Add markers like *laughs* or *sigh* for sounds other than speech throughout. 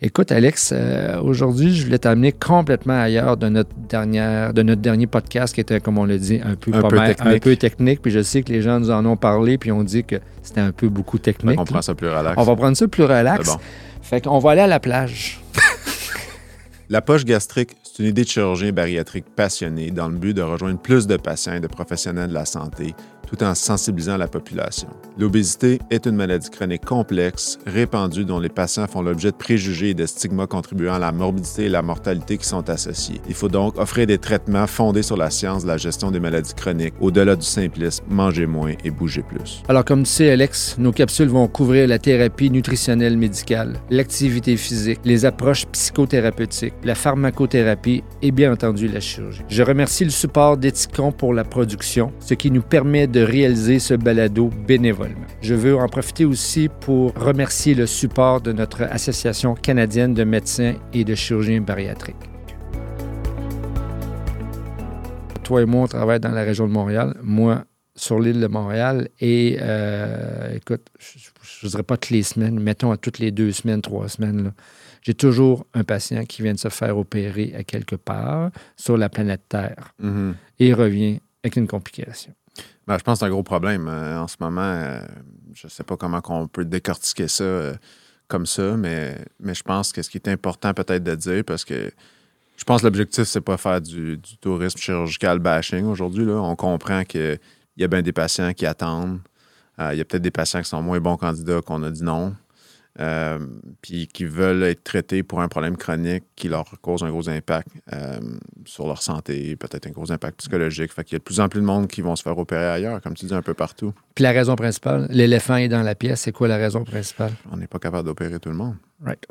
Écoute, Alex, euh, aujourd'hui, je voulais t'amener complètement ailleurs de notre, dernière, de notre dernier podcast qui était, comme on l'a dit, un peu, Un pas peu mal- technique. un peu technique. Puis je sais que les gens nous en ont parlé, puis ont dit que c'était un peu beaucoup Fait technique. qu'on prend ça plus relax. On va prendre ça plus relax. Bon. Fait qu'on va aller à la plage. *laughs* La poche gastrique, c'est une idée de chirurgien bariatrique passionné dans le but de rejoindre plus de patients et de professionnels de la santé tout en sensibilisant la population. L'obésité est une maladie chronique complexe, répandue, dont les patients font l'objet de préjugés et de stigmas contribuant à la morbidité et la mortalité qui sont associés. Il faut donc offrir des traitements fondés sur la science de la gestion des maladies chroniques, au-delà du simplisme manger moins et bouger plus. Alors, comme tu sais, Alex, nos capsules vont couvrir la thérapie nutritionnelle médicale, l'activité physique, les approches psychothérapeutiques, la pharmacothérapie et bien entendu la chirurgie. Je remercie le support d'Ethicon pour la production, ce qui nous permet de réaliser ce balado bénévolement. Je veux en profiter aussi pour remercier le support de notre Association canadienne de médecins et de chirurgiens bariatriques. Toi et moi, on travaille dans la région de Montréal. Moi, sur l'île de Montréal. Et euh, écoute, je ne dirais pas toutes les semaines, mettons à toutes les deux semaines, trois semaines, j'ai toujours un patient qui vient de se faire opérer à quelque part sur la planète Terre Mhm. et revient avec une complication. Ben, je pense que c'est un gros problème. Euh, en ce moment, euh, je ne sais pas comment on peut décortiquer ça euh, comme ça, mais, mais je pense que ce qui est important peut-être de dire, parce que je pense que l'objectif, c'est pas faire du, du tourisme chirurgical bashing aujourd'hui. On comprend qu'il y a bien des patients qui attendent. Il y a peut-être des patients qui sont moins bons candidats qu'on a dit non. Euh, puis qui veulent être traités pour un problème chronique qui leur cause un gros impact euh, sur leur santé, peut-être un gros impact psychologique. Fait qu'il y a de plus en plus de monde qui vont se faire opérer ailleurs, comme tu dis, un peu partout. Puis la raison principale, l'éléphant est dans la pièce. C'est quoi la raison principale? On n'est pas capable d'opérer tout le monde. Right.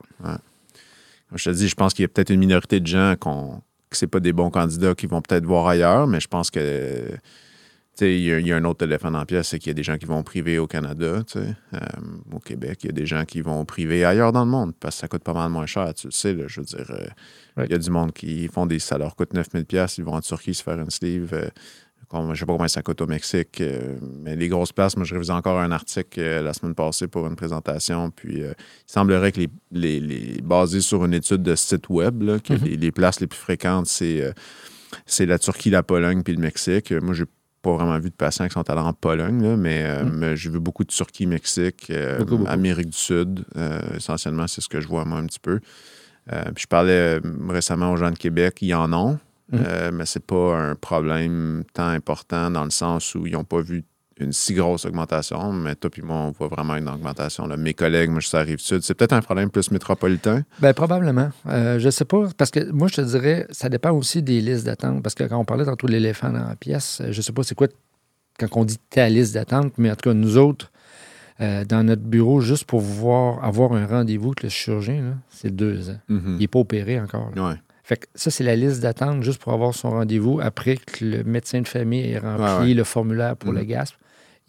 Comme je te dis, je pense qu'il y a peut-être une minorité de gens qu'on, que c'est pas des bons candidats qui vont peut-être voir ailleurs, mais je pense que il y, a- il y a un autre dans la pièce, c'est qu'il y a des gens qui vont privé au Canada, euh, au Québec. Il y a des gens qui vont privé ailleurs dans le monde parce que ça coûte pas mal moins cher, tu le sais. là, je veux dire, euh, il Right. y a du monde qui font des. Ça leur coûte 9000 pièces ils vont en Turquie se faire une sleeve. euh, je sais pas combien ça coûte au Mexique, euh, mais les grosses places, moi, je révisais encore un article euh, la semaine passée pour une présentation, puis euh, il semblerait que les, les, les- basé sur une étude de site web, là, que Mhm. les, les places les plus fréquentes, c'est la Turquie, la Pologne puis le Mexique. Moi, j'ai pas vraiment vu de patients qui sont allés en Pologne, là, mais, euh, Mhm. mais j'ai vu beaucoup de Turquie, Mexique, euh, Beaucoup, beaucoup. Amérique du Sud. euh, essentiellement, c'est ce que je vois moi un petit peu. Puis je parlais récemment aux gens de Québec, ils en ont, euh, mais c'est pas un problème tant important dans le sens où ils n'ont pas vu une si grosse augmentation, mais toi puis moi, on voit vraiment une augmentation. là. Mes collègues, moi, je suis à Rive-Sud. C'est peut-être un problème plus métropolitain. Ben, probablement. Euh, je sais pas, parce que moi, je te dirais, ça dépend aussi des listes d'attente. Parce que quand on parlait tantôt de l'éléphant dans la pièce, euh, je sais pas c'est quoi quand on dit ta liste d'attente, mais en tout cas, nous autres, euh, dans notre bureau, juste pour voir, avoir un rendez-vous avec le chirurgien, c'est deux ans. Mhm. Il n'est pas opéré encore. là. Ouais. Fait que ça, c'est la liste d'attente juste pour avoir son rendez-vous après que le médecin de famille ait rempli ouais. le formulaire pour le GASP.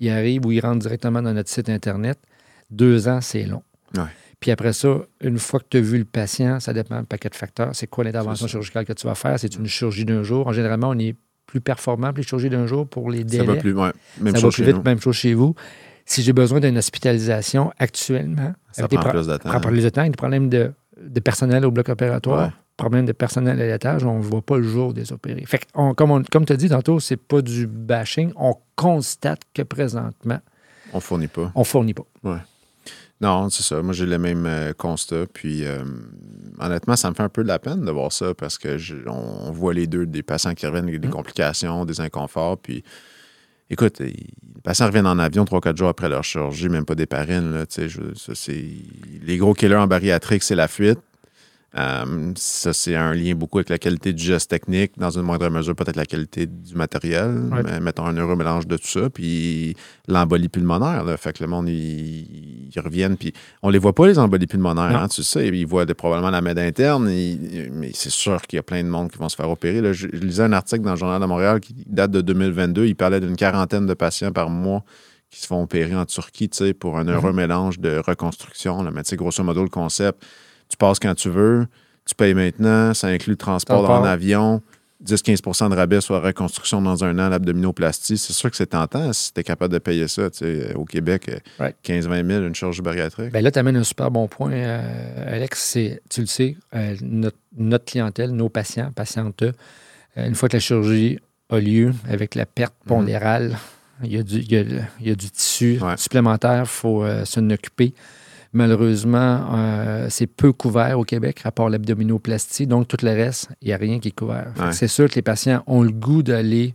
Il arrive ou il rentre directement dans notre site Internet. Deux ans, c'est long. Ouais. Puis après ça, une fois que tu as vu le patient, ça dépend d'un paquet de facteurs. C'est quoi l'intervention chirurgicale que tu vas faire? C'est une chirurgie d'un jour. En généralement, on est plus performant pour les chirurgies d'un jour pour les délais. Ça va plus, ouais. Même Ça va chose plus chez vite, nous. même chose chez vous. Si j'ai besoin d'une hospitalisation actuellement, Ça prend plus de temps. prend plus de temps, des problèmes de, de personnel au bloc opératoire, Ouais. Problème de personnel à l'étage, on ne voit pas le jour des opérés. Fait on- comme, on- comme tu as dit tantôt, c'est pas du bashing. On constate que présentement, On fournit pas. on fournit pas. Non, c'est ça. Moi, j'ai le même euh, constat. Puis, euh, honnêtement, ça me fait un peu de la peine de voir ça parce que je- on, on voit les deux, des patients qui reviennent avec des Mm. complications, des inconforts. Puis, écoute, les patients reviennent en avion 3-4 jours après leur chirurgie, même pas des parraines. Là, je- ça, les gros killers en bariatrique, c'est la fuite. Euh, ça, c'est un lien beaucoup avec la qualité du geste technique, dans une moindre mesure, peut-être la qualité du matériel. Ouais. Mais mettons un heureux mélange de tout ça. Puis l'embolie pulmonaire, là, fait que le monde, ils, ils reviennent. Puis on les voit pas, les embolies pulmonaires, hein, tu sais. Ils voient probablement la méde interne. ils- mais c'est sûr qu'il y a plein de monde qui vont se faire opérer. là. Je, je lisais un article dans le Journal de Montréal qui date de 2022. Il parlait d'une quarantaine de patients par mois qui se font opérer en Turquie, tu sais, pour un heureux mélange de reconstruction. Là. Mais tu sais, grosso modo, le concept, tu passes quand tu veux, tu payes maintenant, ça inclut le transport en avion. 10-15% de rabais sur la reconstruction dans un an, l'abdominoplastie, c'est sûr que c'est tentant si tu es capable de payer ça. Tu sais, au Québec, euh, Ouais. 15-20 000, une chirurgie bariatrique. Ben là, tu amènes un super bon point, euh, Alex. Tu le sais, euh, notre, notre clientèle, nos patients, patientes, euh, une fois que la chirurgie a lieu, avec la perte pondérale, il, y a du, il, y a, il y a du tissu Ouais. supplémentaire, il faut euh, s'en occuper. Malheureusement, euh, c'est peu couvert au Québec, à part l'abdominoplastie. Donc, tout le reste, il n'y a rien qui est couvert. Ouais. C'est sûr que les patients ont le goût d'aller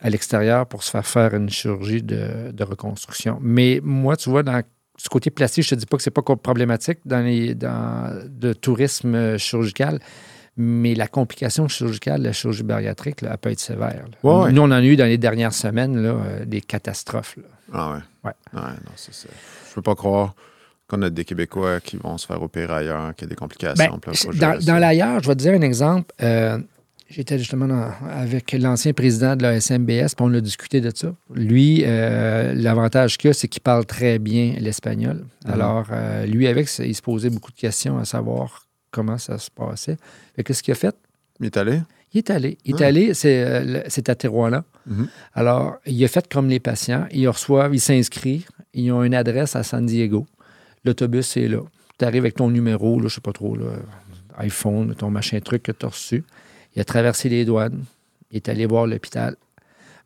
à l'extérieur pour se faire faire une chirurgie de, de reconstruction. Mais moi, tu vois, dans du côté plastique, je te dis pas que c'est pas co- problématique dans les dans tourisme euh, chirurgical, mais la complication chirurgicale, la chirurgie bariatrique, là, elle peut être sévère. Ouais, ouais. Nous, on en a eu dans les dernières semaines là, euh, des catastrophes. là. Ah ouais. Ouais. non, c'est ça. Je peux pas croire qu'on a des Québécois qui vont se faire opérer ailleurs, qu'il y a des complications. Ben, dans l'ailleurs, je vais te dire un exemple. Euh, J'étais justement dans- avec l'ancien président de la SMBS, puis on a discuté de ça. Lui, euh, l'avantage qu'il a, c'est qu'il parle très bien l'espagnol. Mhm. Alors, euh, lui, avec, il se posait beaucoup de questions à savoir comment ça se passait. Fait qu'est-ce qu'il a fait? Il est allé? Il est allé. Il est Ah. allé, c'est euh, à Tijuana. Mhm. Alors, il a fait comme les patients. Ils reçoivent, ils s'inscrivent. Ils ont une adresse à San Diego. L'autobus est là. Tu arrives avec ton numéro, là, je sais pas trop, là, iPhone, ton machin truc que tu as reçu. Il a traversé les douanes. Il est allé voir l'hôpital.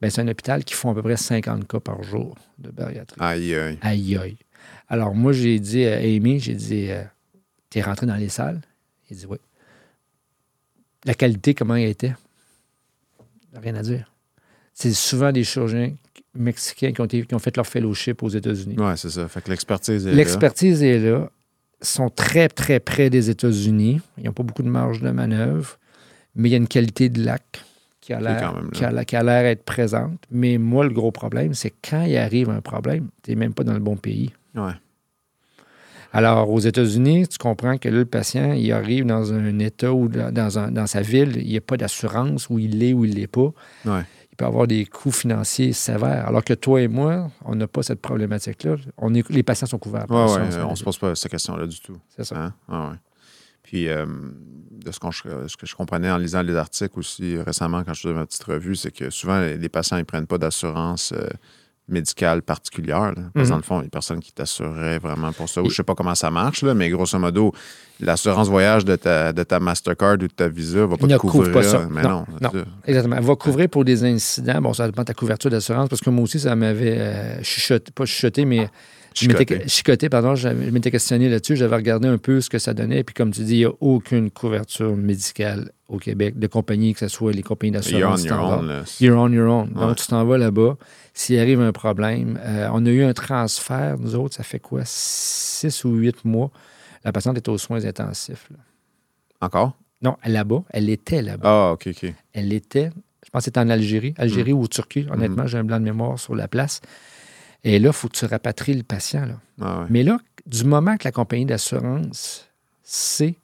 Ben, c'est un hôpital qui font à peu près 50 cas par jour de bariatrie. Aïe, aïe. Aïe, aïe. Alors, moi, j'ai dit à Amy, j'ai dit, euh, t'es rentré dans les salles? Il dit, oui. La qualité, comment elle était? Rien à dire. C'est souvent des chirurgiens mexicains qui ont, été- qui ont fait leur fellowship aux États-Unis. Ouais, c'est ça. Fait que l'expertise est là. L'expertise est là. Ils sont très, très près des États-Unis. Ils n'ont pas beaucoup de marge de manœuvre, mais il y a une qualité de lac qui a l'air qui a l'air- qui a l'air être présente. Mais moi, le gros problème, c'est quand il arrive un problème, tu n'es même pas dans le bon pays. Ouais. Alors, aux États-Unis, tu comprends que là, le patient, il arrive dans un état ou dans, dans un- dans sa ville, il n'y a pas d'assurance, où il l'est ou il ne l'est pas. Ouais. Il peut avoir des coûts financiers sévères. Alors que toi et moi, on n'a pas cette problématique-là. On est, les patients sont couverts. Ouais, l'assurance on se maladie. pose pas cette question-là du tout. C'est ça. Hein? Ah ouais. Puis, euh, de ce, que je comprenais en lisant les articles aussi récemment, quand je faisais ma petite revue, c'est que souvent, les, les patients, ils prennent pas d'assurance euh, médicale particulière. là. Parce que Mhm. dans le fond, il y a personne qui t'assurerait vraiment pour ça. Ou je sais pas comment ça marche, là, mais grosso modo, l'assurance voyage de ta, de ta Mastercard ou de ta Visa va pas Ne te couvrir. pas ça. Mais Non. Exactement. Elle va couvrir pour des incidents. Bon, ça dépend de ta couverture d'assurance, parce que moi aussi, ça m'avait euh, chuchoté, pas chuchoté, mais je m'étais- Chicoté. pardon, je m'étais questionné là-dessus. J'avais regardé un peu ce que ça donnait. Puis, comme tu dis, il n'y a aucune couverture médicale au Québec de compagnies, que ce soit les compagnies You're d'assurance. on your own. là. You're on your own. Ouais. Donc, tu t'en vas là-bas. S'il arrive un problème, euh, on a eu un transfert, nous autres, ça fait quoi, six ou huit mois. La patiente est aux soins intensifs. là. Encore? Non, là-bas. Elle était là-bas. Ah, OK, OK. Elle était, je pense que c'était en Algérie, Algérie Mm. ou Turquie. Honnêtement, j'ai un blanc de mémoire sur la place. Et là, il faut que tu rapatries le patient. Là. Ah, ouais. Mais là, du moment que la compagnie d'assurance sait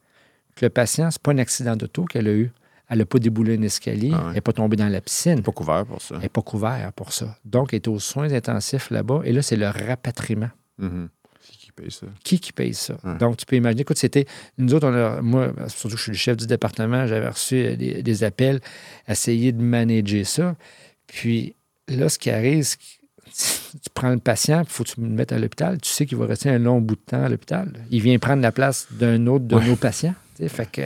que le patient, ce n'est pas un accident d'auto qu'elle a eu, elle n'a pas déboulé un escalier, Ah ouais. elle n'est pas tombée dans la piscine, Pas couvert pour ça. elle n'est pas couverte pour ça. Donc, elle est aux soins intensifs là-bas. Et là, c'est le rapatriement. Qui qui paye ça? Qui qui paye ça? Ouais. Donc, tu peux imaginer, écoute, c'était. Nous autres, on a, moi, surtout que je suis le chef du département, j'avais reçu euh, des, des appels, essayer de manager ça. Puis là, ce qui arrive, c'est que tu prends le patient, il faut que tu le mettes à l'hôpital. Tu sais qu'il va rester un long bout de temps à l'hôpital. Il vient prendre la place d'un autre de Ouais. nos patients. Fait que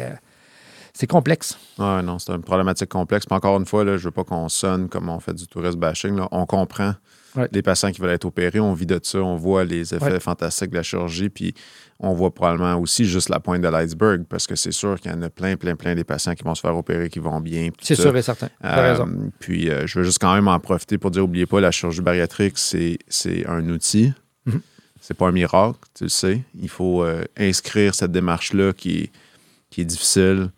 c'est complexe. Ah non, c'est une problématique complexe. Puis encore une fois, là, je veux pas qu'on sonne comme on fait du tourisme bashing. là. On comprend Ouais. les patients qui veulent être opérés, on vit de ça, on voit les effets Ouais. fantastiques de la chirurgie, puis on voit probablement aussi juste la pointe de l'iceberg, parce que c'est sûr qu'il y en a plein, plein, plein des patients qui vont se faire opérer, qui vont bien. C'est sûr et certain. Euh, raison. Puis euh, je veux juste quand même en profiter pour dire, oubliez pas, la chirurgie bariatrique, c'est un outil. Mhm. C'est pas un miracle, tu le sais. Il faut euh, inscrire cette démarche-là qui est difficile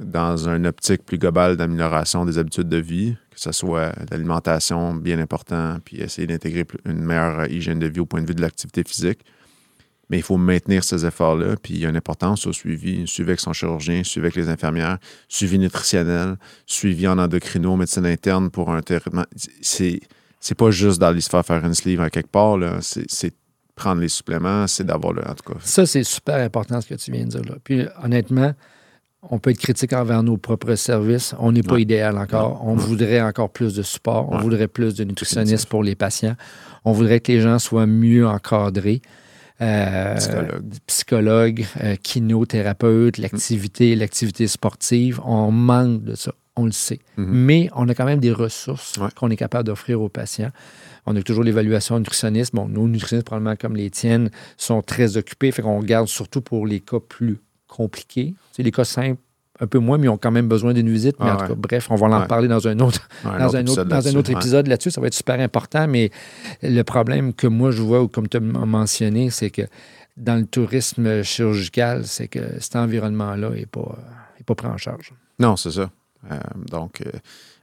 dans une optique plus globale d'amélioration des habitudes de vie, que ce soit l'alimentation bien important, puis essayer d'intégrer une meilleure hygiène de vie au point de vue de l'activité physique. Mais il faut maintenir ces efforts-là, puis il y a une importance au suivi, suivi avec son chirurgien, suivi avec les infirmières, suivi nutritionnel, suivi en endocrino, médecine interne pour un traitement. C'est, c'est pas juste d'aller se faire faire une sleeve à quelque part, là. C'est, c'est prendre les suppléments, c'est d'avoir le. En tout cas. Ça, c'est super important ce que tu viens de dire là. Puis honnêtement, On peut être critique envers nos propres services. On n'est pas Ouais. idéal encore. On voudrait encore plus de support. On Ouais. voudrait plus de nutritionnistes pour les patients. On voudrait que les gens soient mieux encadrés. Euh, Psychologue. psychologues, euh, kinothérapeutes, l'activité, l'activité sportive. On manque de ça. On le sait. Mhm. Mais on a quand même des ressources qu'on est capable d'offrir aux patients. On a toujours l'évaluation nutritionniste. Bon, nos nutritionnistes, probablement comme les tiennes, sont très occupés. Fait qu'on garde surtout pour les cas plus compliqués. C'est les cas simples, un peu moins, mais ils ont quand même besoin d'une visite. Mais Ah en tout ouais. cas, bref, on va en Ouais. parler dans un autre, Ouais, dans un autre, épisode dans un là-dessus, autre épisode là-dessus. Ça va être super important. Mais le problème que moi, je vois, ou comme tu as mentionné, c'est que dans le tourisme chirurgical, c'est que cet environnement-là n'est pas, euh, est pas pris en charge. Non, c'est ça. Euh, donc, euh,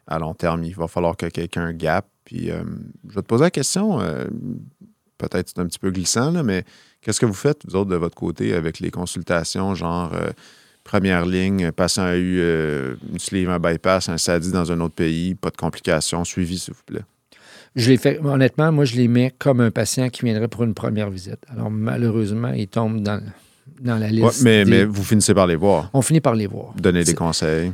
à long terme, il va falloir que quelqu'un gap. Puis, euh, je vais te poser la question, peut-être c'est un petit peu glissant, là, mais qu'est-ce que vous faites, vous autres, de votre côté, avec les consultations, genre euh, première ligne, patient a eu euh, une sleeve, un bypass, un SADI dans un autre pays, pas de complications, suivi, s'il vous plaît? Je les fais, honnêtement, moi, je les mets comme un patient qui viendrait pour une première visite. Alors, malheureusement, ils tombent dans, dans la liste. Ouais, mais, des- mais vous finissez par les voir, On finit par les voir. donner des conseils.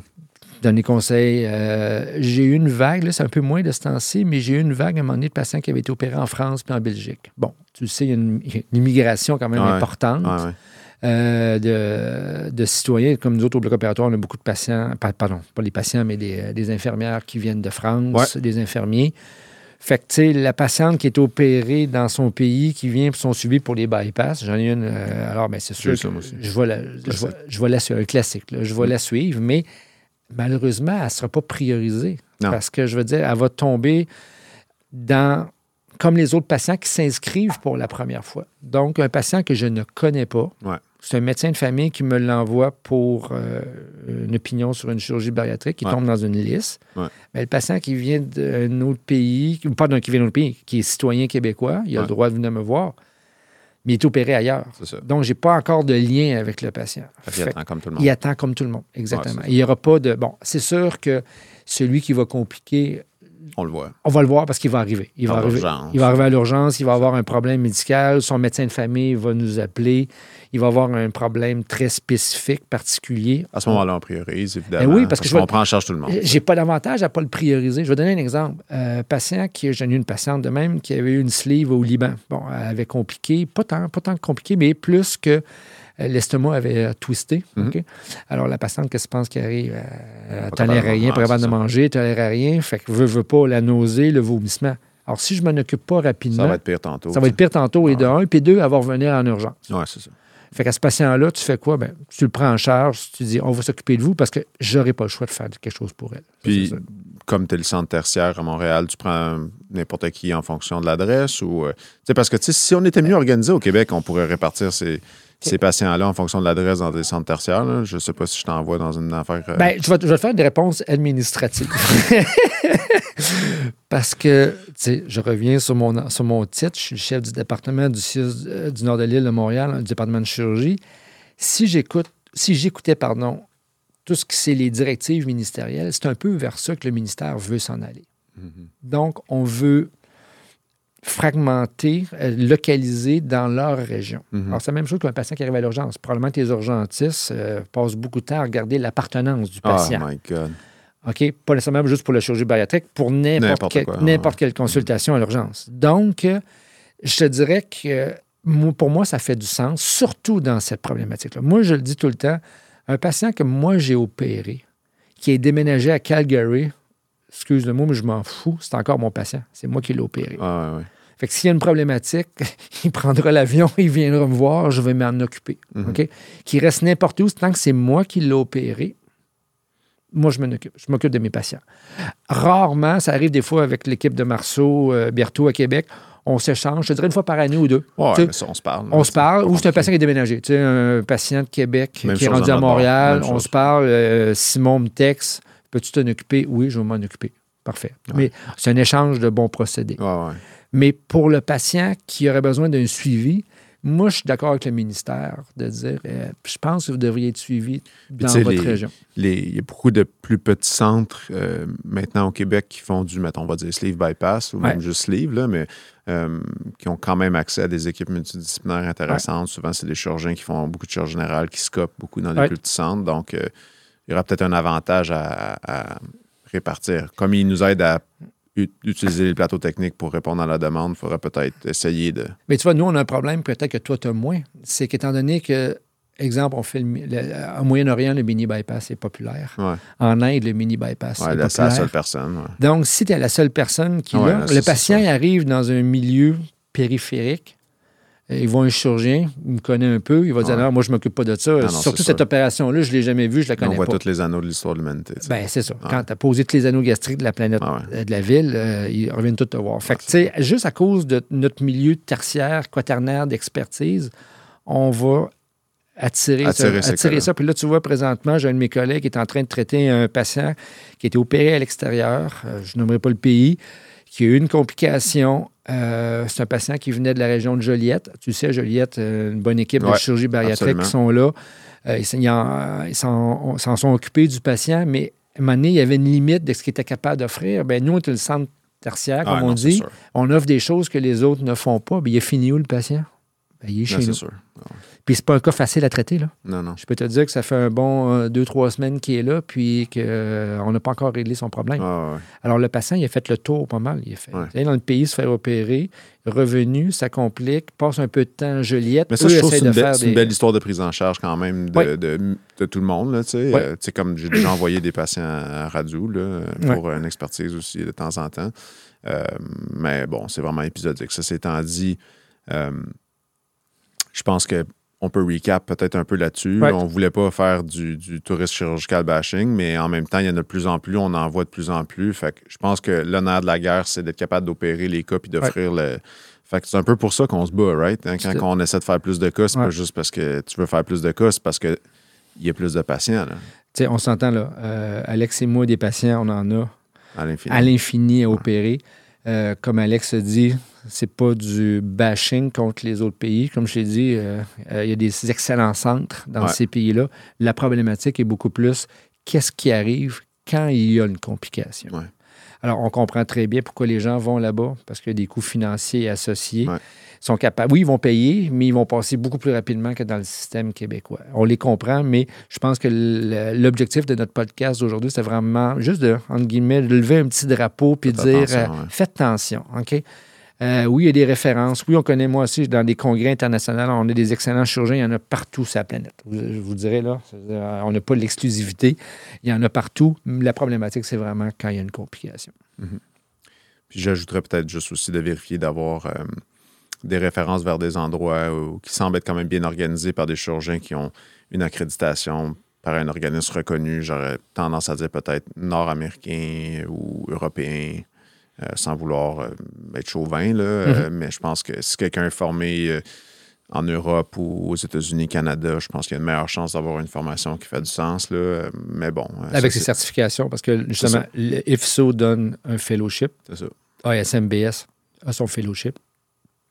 Donner conseil. Euh, j'ai eu une vague, là, c'est un peu moins de ce temps-ci, mais j'ai eu une vague à un moment donné de patients qui avaient été opérés en France puis en Belgique. Bon, tu le sais, il y a une, immigration quand même Ouais. importante. Ouais, ouais. euh, de, de citoyens. Comme nous autres, au bloc opératoire, on a beaucoup de patients, pa- pardon, pas les patients, mais des, euh, des infirmières qui viennent de France, des infirmiers. Fait que, tu sais, la patiente qui est opérée dans son pays, qui vient pour son suivi pour les bypass, j'en ai une, euh, alors, ben, c'est sûr que je vais la, je Classique. vais, je vais la suivre, un classique, là, je vais la suivre, mais malheureusement, elle ne sera pas priorisée. Non. Parce que, je veux dire, elle va tomber dans, comme les autres patients qui s'inscrivent pour la première fois. Donc, un patient que je ne connais pas, Ouais. c'est un médecin de famille qui me l'envoie pour euh, une opinion sur une chirurgie bariatrique qui Ouais. tombe dans une liste. Ouais. Mais le patient qui vient d'un autre pays, d'un qui vient d'un autre pays, qui est citoyen québécois, il a le droit de venir me voir, mais il est opéré ailleurs. Ça. Donc, je n'ai pas encore de lien avec le patient. Fait Fait attend comme tout le monde. il attend comme tout le monde, exactement. Ouais, il n'y aura pas de... Bon, c'est sûr que celui qui va compliquer, On le voit. on va le voir parce qu'il va arriver. Il va arriver, l'urgence. il va arriver à l'urgence, il va avoir un problème médical, son médecin de famille va nous appeler, il va avoir un problème très spécifique, particulier. À ce moment-là, on priorise, évidemment. Ben oui, parce que je vais- prend en charge tout le monde. J'ai pas d'avantage à pas le prioriser. Je vais donner un exemple. Euh, patient qui, j'en ai eu une patiente de même qui avait eu une sleeve au Liban. Bon, elle avait compliqué, pas tant, pas tant compliqué, mais plus que l'estomac avait euh, twisté. Mhm. Alors, la patiente, qu'est-ce que tu penses qui arrive? Euh, Elle capable de rien, capable de manger, tolère rien. Fait que veut, veut pas la nausée, le vomissement. Alors, si je m'en occupe pas rapidement, Ça va être pire tantôt. ça va être pire tantôt, et de Ah. un, puis deux, elle va revenir en urgence. Ouais, c'est ça. Fait qu'à ce patient-là, tu fais quoi? Ben, tu le prends en charge, tu dis, on va s'occuper de vous parce que j'aurai pas le choix de faire quelque chose pour elle. Puis, ça. comme tu es le centre tertiaire à Montréal, tu prends n'importe qui en fonction de l'adresse ou. euh, parce que si on était mieux organisé au Québec, on pourrait répartir ces, ces patients-là en fonction de l'adresse dans des centres tertiaires. là. Je sais pas si je t'envoie dans une affaire. euh, Ben, je vais, je vais te faire des réponses administratives. *laughs* Parce que, tu sais, je reviens sur mon, sur mon titre. Je suis le chef du département du CIUS euh, du nord de l'île de Montréal, du département de chirurgie. Si j'écoute, si j'écoutais, pardon, tout ce qui c'est les directives ministérielles, c'est un peu vers ça que le ministère veut s'en aller. mhm. Donc, on veut fragmenter, euh, localiser dans leur région. Mhm. Alors, c'est la même chose qu'un patient qui arrive à l'urgence. Probablement que les urgentistes euh, passent beaucoup de temps à regarder l'appartenance du Oh patient. my God. OK? Pas nécessairement juste pour la chirurgie bariatrique, pour n'importe quel- quelle consultation à l'urgence. Donc, euh, je te dirais que pour moi, ça fait du sens, surtout dans cette problématique-là. Moi, je le dis tout le temps, un patient que moi, j'ai opéré, qui est déménagé à Calgary, excuse le mot, mais je m'en fous, c'est encore mon patient. C'est moi qui l'ai opéré. Ah, ouais, ouais. Fait que s'il y a une problématique, *laughs* il prendra l'avion, *laughs* il viendra me voir, je vais m'en occuper. Mhm. OK? Qu'il reste n'importe où, tant que c'est moi qui l'ai opéré, moi, je m'en occupe. Je m'occupe de mes patients. Rarement, ça arrive des fois avec l'équipe de Marceau, euh, Berthaud à Québec, on s'échange, je dirais une fois par année ou deux. Ouais, mais ça, on se parle. on se parle, ou c'est un patient qui est déménagé. Tu sais, un patient de Québec Même qui est rendu à. Montréal, on chose. se parle, euh, Simon me texte, peux-tu t'en occuper? Oui, je vais m'en occuper. Parfait. Mais c'est un échange de bons procédés. Ouais. Mais pour le patient qui aurait besoin d'un suivi, moi, je suis d'accord avec le ministère de dire, euh, je pense que vous devriez être suivi dans votre les- région. Les- il y a beaucoup de plus petits centres euh, maintenant au Québec qui font du, mettons, on va dire sleeve bypass ou même juste sleeve, là, mais euh, qui ont quand même accès à des équipes multidisciplinaires intéressantes. Souvent, c'est des chirurgiens qui font beaucoup de chirurgie générale, qui scopent beaucoup dans les Ouais. plus petits centres. Donc, il y aura peut-être un avantage à, à répartir. Comme il nous aide à utiliser les plateaux techniques pour répondre à la demande, il faudrait peut-être essayer de. Mais tu vois, nous, on a un problème, peut-être que toi, tu as moins. C'est qu'étant donné que, exemple, on fait le, au Moyen-Orient, le mini-bypass est populaire. Ouais, En Inde, le mini-bypass ouais est là, c'est la populaire. seule personne. ouais. Donc, si tu es la seule personne qui l'a, le patient arrive dans un milieu périphérique, euh, il voit un chirurgien, il me connaît un peu, il va dire Ouais. non, moi je m'occupe pas de ça. non, Surtout cette opération-là, je ne l'ai jamais vue, je la On connais voit pas. tous les anneaux de l'histoire de l'humanité. Ben, c'est ça. Ouais. Quand tu as posé tous les anneaux gastriques de la planète, Ah ouais. euh, de la ville, euh, ils reviennent tous te voir. Fait que, tu sais, juste à cause de notre milieu tertiaire, quaternaire d'expertise, on va attirer, Attirer ça, attirer ça. Puis là, tu vois, présentement, j'ai un de mes collègues qui est en train de traiter un patient qui a été opéré à l'extérieur, euh, je nommerai pas le pays, qui a eu une complication. Euh, c'est un patient qui venait de la région de Joliette. Tu sais, Joliette, euh, une bonne équipe de chirurgie bariatrique qui sont là. Euh, ils s'en- sont occupés du patient, mais à un moment donné, il y avait une limite de ce qu'il était capable d'offrir. Ben, nous, on est le centre tertiaire, Ah, comme on non, dit. On offre des choses que les autres ne font pas. Ben, il est fini où, le patient? Ben, il est chez Non, c'est nous. sûr. Puis c'est pas un cas facile à traiter, là. Non, non. Je peux te dire que ça fait un bon euh, deux, trois semaines qu'il est là, puis qu'on n'a pas encore réglé son problème. Ah, ouais. Alors, le patient, il a fait le tour pas mal. Il a fait Ouais. dans le pays, se faire opérer, revenu, ça complique, passe un peu de temps à Joliette. Mais ça, Eux je trouve que c'est une, belle- c'est une histoire de prise en charge quand même de, Ouais. de- de tout le monde. Là, tu sais. Ouais. Euh, comme j'ai déjà envoyé des patients à Radou là, pour une expertise aussi de temps en temps. Euh, mais bon, c'est vraiment épisodique. Ça s'étant dit, euh, je pense que on peut recap peut-être un peu là-dessus. Ouais. On ne voulait pas faire du, du tourisme chirurgical bashing, mais en même temps, il y en a de plus en plus, on en voit de plus en plus. Fait que je pense que l'honneur de la guerre, c'est d'être capable d'opérer les cas puis d'offrir le. Fait que c'est un peu pour ça qu'on se bat, right? Hein, Quand on essaie de faire plus de cas, c'est Ouais. pas juste parce que tu veux faire plus de cas, c'est parce qu'il y a plus de patients là, Tu sais, on s'entend là. euh, Alex et moi, des patients, on en a à l'infini. à l'infini à opérer. Euh, comme Alex a dit, c'est pas du bashing contre les autres pays. Comme je l'ai dit, euh, euh, il y a des excellents centres dans Ouais. ces pays-là. La problématique est beaucoup plus qu'est-ce qui arrive quand il y a une complication. Ouais. Alors, on comprend très bien pourquoi les gens vont là-bas, parce qu'il y a des coûts financiers associés. Ouais. Ils sont capables. Oui, ils vont payer, mais ils vont passer beaucoup plus rapidement que dans le système québécois. On les comprend, mais je pense que l'objectif de notre podcast d'aujourd'hui, c'est vraiment juste de, entre guillemets, de lever un petit drapeau puis de Faites dire euh, ouais. faites attention, OK? Euh, oui, il y a des références. Oui, on connaît, moi aussi, dans des congrès internationaux, on a des excellents chirurgiens. Il y en a partout sur la planète. Je vous dirais, là, on n'a pas l'exclusivité. Il y en a partout. La problématique, c'est vraiment quand il y a une complication. Puis j'ajouterais peut-être juste aussi de vérifier d'avoir euh, des références vers des endroits où- qui semblent être quand même bien organisés par des chirurgiens qui ont une accréditation par un organisme reconnu. J'aurais tendance à dire peut-être nord-américain ou européen, sans vouloir euh, être chauvin, là. Euh, mais je pense que si quelqu'un est formé euh, en Europe ou aux États-Unis, Canada, je pense qu'il y a une meilleure chance d'avoir une formation qui fait du sens. Là. Euh, Mais bon. euh, Avec ça, ses certifications, parce que justement, ça. le IFSO donne un fellowship. c'est ça. ASMBS a son fellowship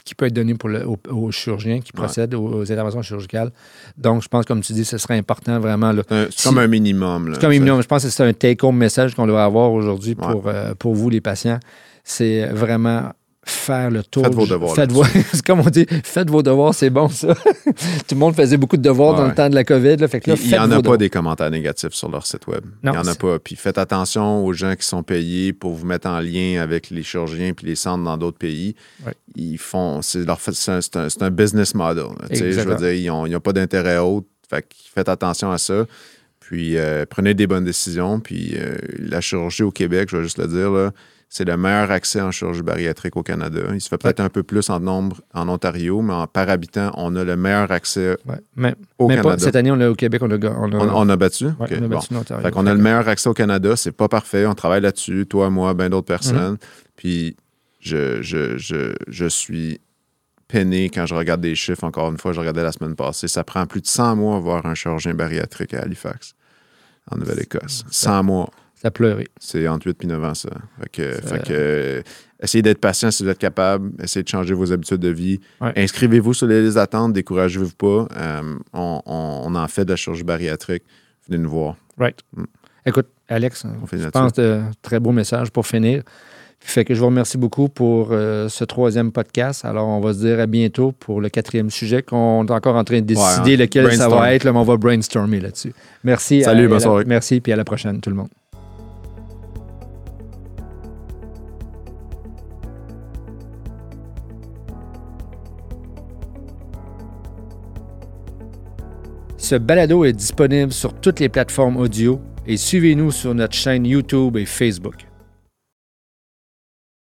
qui peut être donné pour le, aux, aux chirurgiens qui Ouais. procèdent aux, aux interventions chirurgicales. Donc, je pense, comme tu dis, ce serait important vraiment. là. C'est un- Si- comme un minimum. là. C'est comme Ça- minimum, je pense que c'est un take-home message qu'on doit avoir aujourd'hui Ouais. pour, euh, pour vous, les patients. C'est vraiment faire le tour. Faites vos devoirs Faites vos, *laughs* c'est comme on dit, faites vos devoirs, c'est bon ça. *laughs* Tout le monde faisait beaucoup de devoirs dans le temps de la COVID. Là, fait que là, Il n'y en a pas devoirs. des commentaires négatifs sur leur site web. Non, Il n'y en a pas. Puis faites attention aux gens qui sont payés pour vous mettre en lien avec les chirurgiens puis les centres dans d'autres pays. Ouais. Ils font. C'est leur c'est un, c'est business model. Je veux dire, ils n'ont pas d'intérêt autre. Fait que faites attention à ça. Puis euh, prenez des bonnes décisions. Puis euh, la chirurgie au Québec, je vais juste le dire, là, c'est le meilleur accès en chirurgie bariatrique au Canada. Il se fait peut-être un peu plus en nombre en Ontario, mais en, par habitant, on a le meilleur accès Ouais. Mais, au mais pas- Canada. cette année, on a, au Québec, on a. On a, On, on a battu? ouais, on a bon. battu l'Ontario. Fait qu'on a le meilleur accès au Canada, c'est pas parfait, on travaille là-dessus, toi, moi, bien d'autres personnes. Mhm. Puis je, je, je, je suis peiné quand je regarde des chiffres, encore une fois, je regardais la semaine passée, ça prend plus de 100 mois à voir un chirurgien bariatrique à Halifax, en Nouvelle-Écosse. 100 mois, ça pleurait. C'est entre 8 et 9 ans, ça. Fait que, essayez d'être patient si vous êtes capable. Essayez de changer vos habitudes de vie. Inscrivez-vous sur les listes d'attente. Découragez-vous pas. Euh, on, en fait de la chirurgie bariatrique. Venez nous voir. Right. Mm. Écoute, Alex, on je pense de très beau message pour finir. Fait que je vous remercie beaucoup pour euh, ce troisième podcast. Alors, on va se dire à bientôt pour le quatrième sujet qu'on est encore en train de décider hein. lequel ça va être. Mais on va brainstormer là-dessus. Merci. Salut, à, bonne soirée. Merci, puis à la prochaine, tout le monde. Ce balado est disponible sur toutes les plateformes audio et suivez-nous sur notre chaîne YouTube et Facebook.